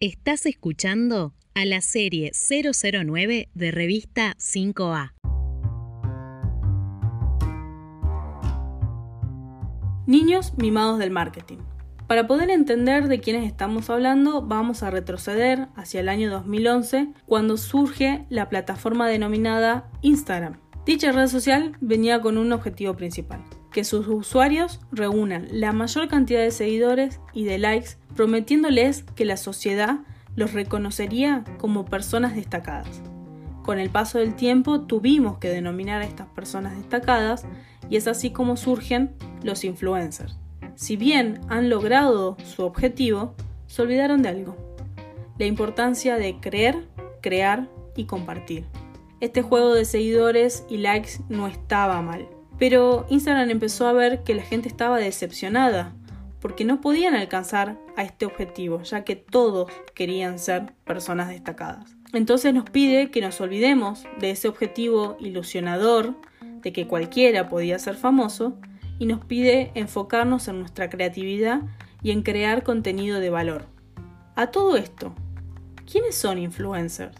Estás escuchando a la serie 009 de revista 5A. Niños mimados del marketing. Para poder entender de quiénes estamos hablando, vamos a retroceder hacia el año 2011, cuando surge la plataforma denominada Instagram. Dicha red social venía con un objetivo principal, que sus usuarios reúnan la mayor cantidad de seguidores y de likes, prometiéndoles que la sociedad los reconocería como personas destacadas. Con el paso del tiempo tuvimos que denominar a estas personas destacadas y es así como surgen los influencers. Si bien han logrado su objetivo, se olvidaron de algo, la importancia de creer, crear y compartir. Este juego de seguidores y likes no estaba mal, pero Instagram empezó a ver que la gente estaba decepcionada porque no podían alcanzar a este objetivo, ya que todos querían ser personas destacadas. Entonces nos pide que nos olvidemos de ese objetivo ilusionador de que cualquiera podía ser famoso y nos pide enfocarnos en nuestra creatividad y en crear contenido de valor. A todo esto, ¿quiénes son influencers?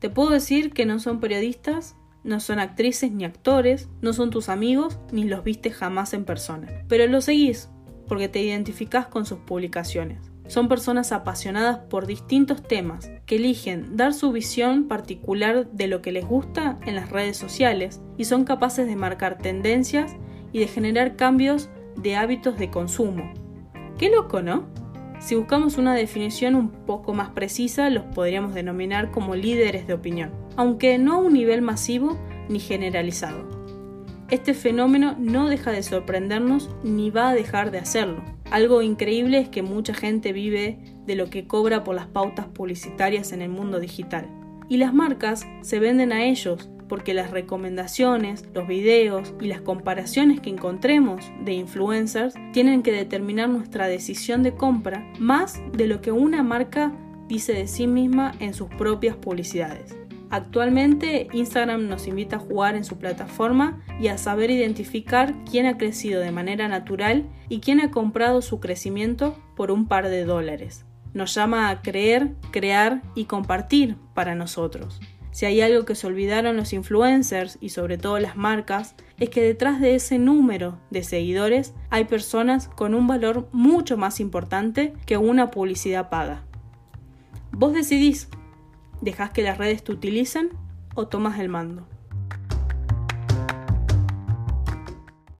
Te puedo decir que no son periodistas, no son actrices ni actores, no son tus amigos ni los viste jamás en persona, pero los seguís porque te identificás con sus publicaciones. Son personas apasionadas por distintos temas, que eligen dar su visión particular de lo que les gusta en las redes sociales y son capaces de marcar tendencias y de generar cambios de hábitos de consumo. Qué loco, ¿no? Si buscamos una definición un poco más precisa, los podríamos denominar como líderes de opinión, aunque no a un nivel masivo ni generalizado. Este fenómeno no deja de sorprendernos ni va a dejar de hacerlo. Algo increíble es que mucha gente vive de lo que cobra por las pautas publicitarias en el mundo digital. Y las marcas se venden a ellos porque las recomendaciones, los videos y las comparaciones que encontremos de influencers tienen que determinar nuestra decisión de compra más de lo que una marca dice de sí misma en sus propias publicidades. Actualmente Instagram nos invita a jugar en su plataforma y a saber identificar quién ha crecido de manera natural y quién ha comprado su crecimiento por un par de dólares. Nos llama a creer, crear y compartir para nosotros. Si hay algo que se olvidaron los influencers y sobre todo las marcas, es que detrás de ese número de seguidores hay personas con un valor mucho más importante que una publicidad paga. Vos decidís, ¿dejás que las redes te utilicen o tomas el mando?